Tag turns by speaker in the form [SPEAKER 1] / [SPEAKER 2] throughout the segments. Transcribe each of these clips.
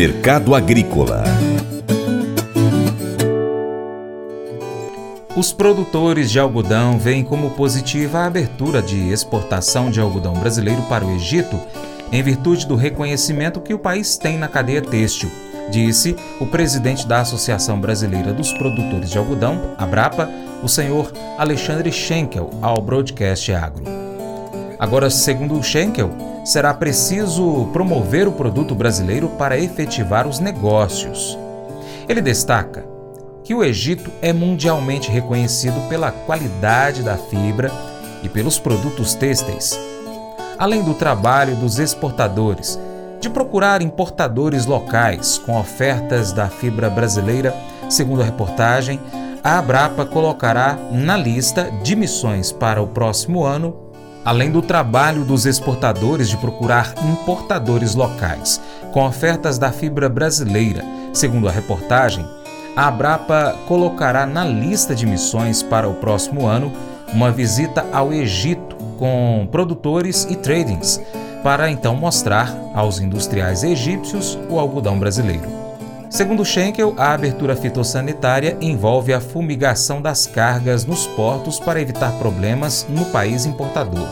[SPEAKER 1] Mercado Agrícola
[SPEAKER 2] Os produtores de algodão veem como positiva a abertura de exportação de algodão brasileiro para o Egito, em virtude do reconhecimento que o país tem na cadeia têxtil, disse o presidente da Associação Brasileira dos Produtores de Algodão, Abrapa, o senhor Alexandre Schenkel, ao Broadcast Agro. Agora, segundo Schenkel, será preciso promover o produto brasileiro para efetivar os negócios. Ele destaca que o Egito é mundialmente reconhecido pela qualidade da fibra e pelos produtos têxteis, além do trabalho dos exportadores, de procurar importadores locais com ofertas da fibra brasileira, segundo a reportagem, a Abrapa colocará na lista de missões para o próximo ano, além do trabalho dos exportadores de procurar importadores locais com ofertas da fibra brasileira. Segundo a reportagem, a Abrapa colocará na lista de missões para o próximo ano uma visita ao Egito com produtores e tradings, para então mostrar aos industriais egípcios o algodão brasileiro. Segundo Schenkel, a abertura fitossanitária envolve a fumigação das cargas nos portos para evitar problemas no país importador.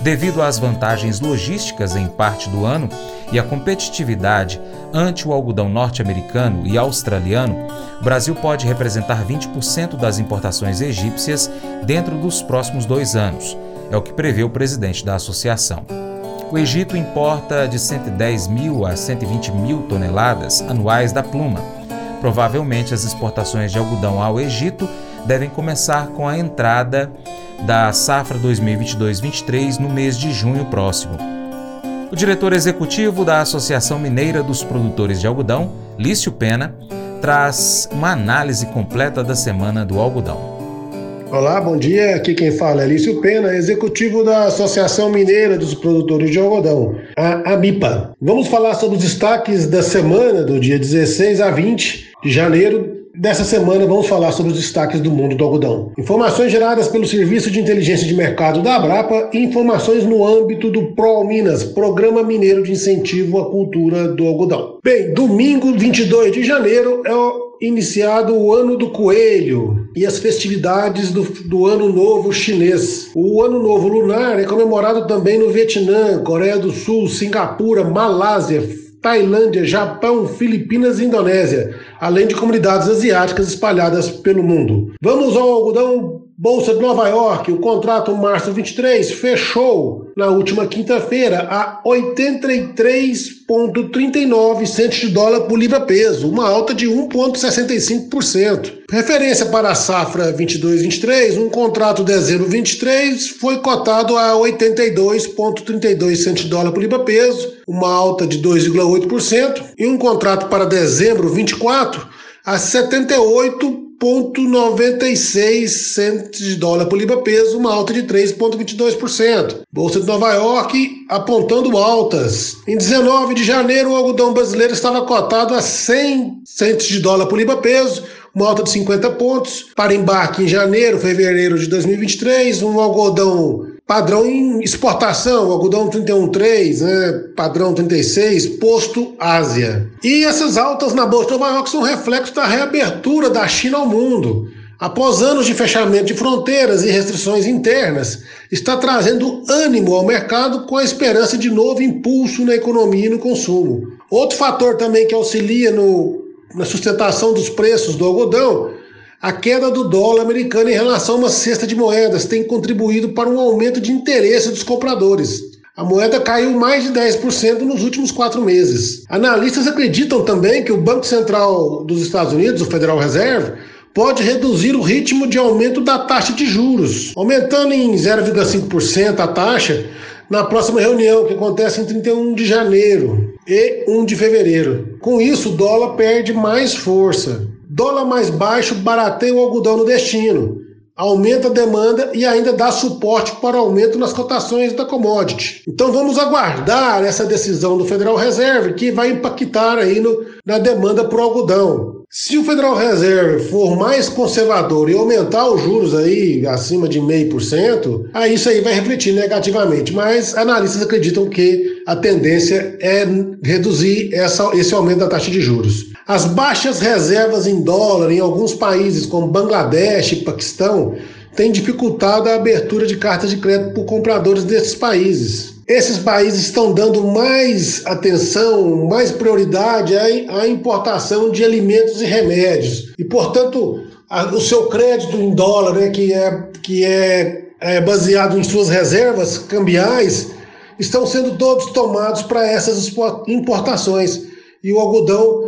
[SPEAKER 2] Devido às vantagens logísticas em parte do ano e à competitividade ante o algodão norte-americano e australiano, o Brasil pode representar 20% das importações egípcias dentro dos próximos dois anos, é o que prevê o presidente da associação. O Egito importa de 110 mil a 120 mil toneladas anuais da pluma. Provavelmente as exportações de algodão ao Egito devem começar com a entrada da safra 2022-23 no mês de junho próximo. O diretor executivo da Associação Mineira dos Produtores de Algodão, Lício Pena, traz uma análise completa da semana do algodão.
[SPEAKER 3] Olá, bom dia. Aqui quem fala é Lício Pena, executivo da Associação Mineira dos Produtores de Algodão, a AMIPA. Vamos falar sobre os destaques da semana do dia 16 a 20 de janeiro Dessa semana vamos falar sobre os destaques do mundo do algodão. Informações geradas pelo Serviço de Inteligência de Mercado da Abrapa e informações no âmbito do PRO Minas, Programa Mineiro de Incentivo à Cultura do Algodão. Bem, domingo 22 de janeiro é iniciado o Ano do Coelho e as festividades do, do Ano Novo Chinês. O Ano Novo Lunar é comemorado também no Vietnã, Coreia do Sul, Singapura, Malásia, Tailândia, Japão, Filipinas e Indonésia, além de comunidades asiáticas espalhadas pelo mundo. Vamos ao algodão Bolsa de Nova York, o contrato março 23 fechou na última quinta-feira a 83,39 centos de dólar por libra peso, uma alta de 1,65%. Referência para a safra 22-23, um contrato dezembro 23 foi cotado a 82,32 centos de dólar por libra peso, uma alta de 2,8%, e um contrato para dezembro 24 a 78 0,96 centos de dólar por libra peso, uma alta de 3,22%. Bolsa de Nova York apontando altas. Em 19 de janeiro, o algodão brasileiro estava cotado a 100 centos de dólar por libra peso, uma alta de 50 pontos. Para embarque em janeiro, fevereiro de 2023, um algodão Padrão em exportação, algodão 31,3, né? padrão 36, posto Ásia. E essas altas na Bolsa de Nova York são reflexo da reabertura da China ao mundo. Após anos de fechamento de fronteiras e restrições internas, está trazendo ânimo ao mercado com a esperança de novo impulso na economia e no consumo. Outro fator também que auxilia no, na sustentação dos preços do algodão a queda do dólar americano em relação a uma cesta de moedas tem contribuído para um aumento de interesse dos compradores. A moeda caiu mais de 10% nos últimos quatro meses. Analistas acreditam também que o Banco Central dos Estados Unidos, o Federal Reserve, pode reduzir o ritmo de aumento da taxa de juros, aumentando em 0,5% a taxa na próxima reunião, que acontece em 31 de janeiro e 1 de fevereiro. Com isso, o dólar perde mais força. Dólar mais baixo barateia o algodão no destino, aumenta a demanda e ainda dá suporte para o aumento nas cotações da commodity. Então vamos aguardar essa decisão do Federal Reserve que vai impactar aí no, na demanda por algodão. Se o Federal Reserve for mais conservador e aumentar os juros aí acima de 0,5%, aí isso aí vai refletir negativamente. Mas analistas acreditam que a tendência é reduzir essa, esse aumento da taxa de juros. As baixas reservas em dólar em alguns países, como Bangladesh e Paquistão, têm dificultado a abertura de cartas de crédito por compradores desses países. Esses países estão dando mais atenção, mais prioridade à importação de alimentos e remédios. E, portanto, o seu crédito em dólar, né, que, é, que é, é baseado em suas reservas cambiais, estão sendo todos tomados para essas importações. E o algodão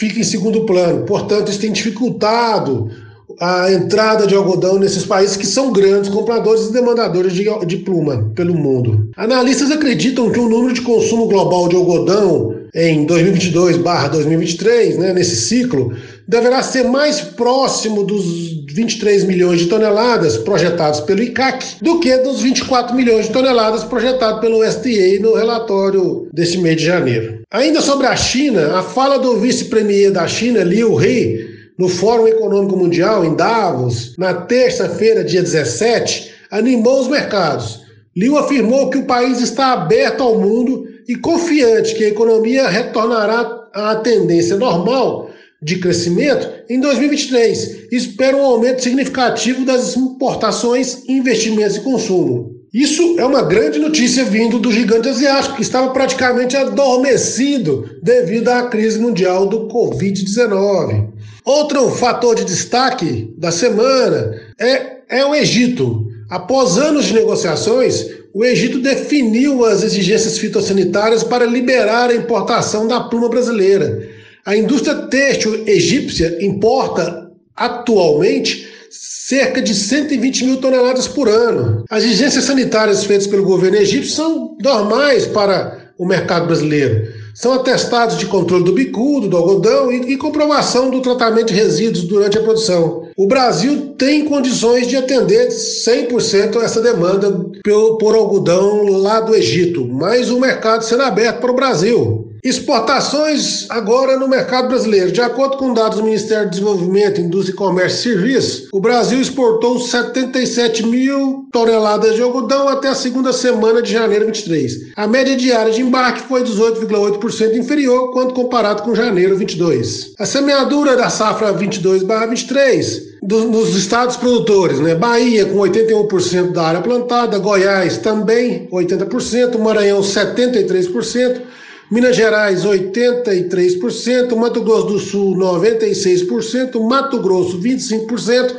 [SPEAKER 3] fica em segundo plano. Portanto, isso tem dificultado a entrada de algodão nesses países que são grandes compradores e demandadores de, de pluma pelo mundo. Analistas acreditam que o número de consumo global de algodão em 2022/2023, né, nesse ciclo, deverá ser mais próximo dos 23 milhões de toneladas projetados pelo ICAC do que dos 24 milhões de toneladas projetados pelo USDA no relatório deste mês de janeiro. Ainda sobre a China, a fala do vice-premier da China, Liu He, no Fórum Econômico Mundial, em Davos, na terça-feira, dia 17, animou os mercados. Liu afirmou que o país está aberto ao mundo e confiante que a economia retornará à tendência normal de crescimento em 2023 e espera um aumento significativo das importações, investimentos e consumo. Isso é uma grande notícia vindo do gigante asiático, que estava praticamente adormecido devido à crise mundial do Covid-19. Outro fator de destaque da semana é, é o Egito. Após anos de negociações, o Egito definiu as exigências fitossanitárias para liberar a importação da pluma brasileira. A indústria têxtil egípcia importa atualmente cerca de 120 mil toneladas por ano. As exigências sanitárias feitas pelo governo egípcio são normais para o mercado brasileiro. São atestados de controle do bicudo, do algodão e, e comprovação do tratamento de resíduos durante a produção. O Brasil tem condições de atender 100% essa demanda por, por algodão lá do Egito, mas o mercado será aberto para o Brasil. Exportações agora no mercado brasileiro. De acordo com dados do Ministério do Desenvolvimento, Indústria, Comércio e Serviços, o Brasil exportou 77 mil toneladas de algodão até a segunda semana de janeiro 23. A média diária de embarque foi 18,8% inferior quando comparado com janeiro 22. A semeadura da safra 22/23 dos estados produtores, né? Bahia com 81% da área plantada, Goiás também 80%, Maranhão 73%, Minas Gerais 83%, Mato Grosso do Sul 96%, Mato Grosso 25%,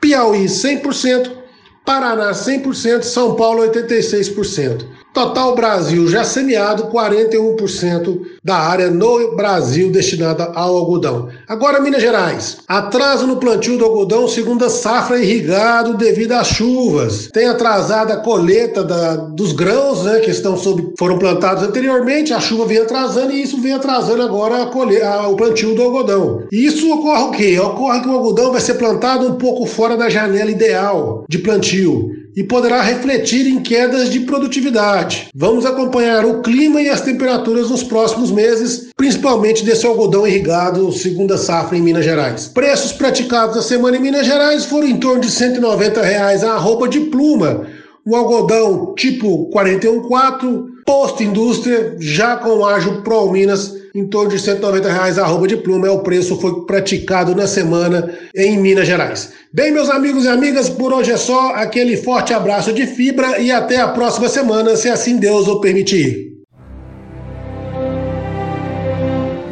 [SPEAKER 3] Piauí 100%, Paraná 100%, São Paulo 86%. Total Brasil já semeado 41% da área no Brasil destinada ao algodão. Agora Minas Gerais. Atraso no plantio do algodão segundo a safra irrigado devido às chuvas. Tem atrasado a colheita da, dos grãos, né, que estão sob, foram plantados anteriormente. A chuva vem atrasando e isso vem atrasando agora a colhe, a, o plantio do algodão. E isso ocorre o quê? Ocorre que o algodão vai ser plantado um pouco fora da janela ideal de plantio e poderá refletir em quedas de produtividade. Vamos acompanhar o clima e as temperaturas nos próximos meses, principalmente desse algodão irrigado segunda safra em Minas Gerais. Preços praticados na semana em Minas Gerais foram em torno de 190 reais a roupa de pluma, o algodão tipo 414, posto indústria, já com ágio Pro Minas em torno de 190 reais a roupa de pluma é o preço foi praticado na semana em Minas Gerais. Bem, meus amigos e amigas, por hoje é só aquele forte abraço de fibra e até a próxima semana, se assim Deus o permitir.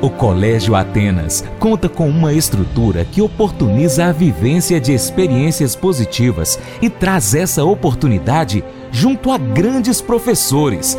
[SPEAKER 2] O Colégio Atenas conta com uma estrutura que oportuniza a vivência de experiências positivas e traz essa oportunidade junto a grandes professores,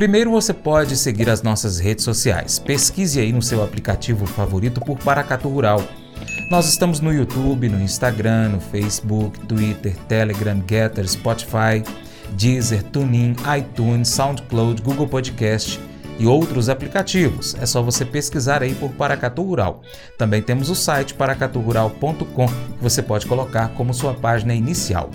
[SPEAKER 2] Primeiro você pode seguir as nossas redes sociais. Pesquise aí no seu aplicativo favorito por Paracatu Rural. Nós estamos no YouTube, no Instagram, no Facebook, Twitter, Telegram, Getter, Spotify, Deezer, TuneIn, iTunes, SoundCloud, Google Podcast e outros aplicativos. É só você pesquisar aí por Paracatu Rural. Também temos o site paracaturural.com que você pode colocar como sua página inicial.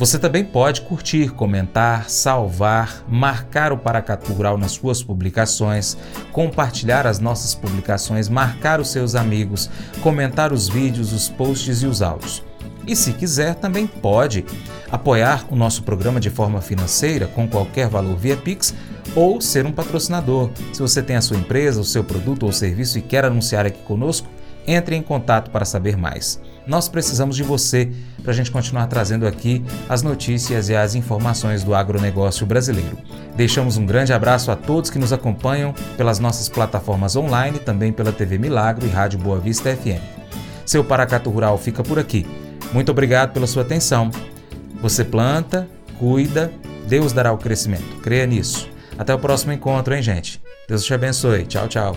[SPEAKER 2] Você também pode curtir, comentar, salvar, marcar o Paracatu Rural nas suas publicações, compartilhar as nossas publicações, marcar os seus amigos, comentar os vídeos, os posts e os áudios. E se quiser, também pode apoiar o nosso programa de forma financeira com qualquer valor via Pix ou ser um patrocinador. Se você tem a sua empresa, o seu produto ou serviço e quer anunciar aqui conosco, entre em contato para saber mais. Nós precisamos de você para a gente continuar trazendo aqui as notícias e as informações do agronegócio brasileiro. Deixamos um grande abraço a todos que nos acompanham pelas nossas plataformas online, também pela TV Milagro e Rádio Boa Vista FM. Seu Paracato Rural fica por aqui. Muito obrigado pela sua atenção. Você planta, cuida, Deus dará o crescimento. Creia nisso. Até o próximo encontro, hein, gente? Deus te abençoe. Tchau, tchau.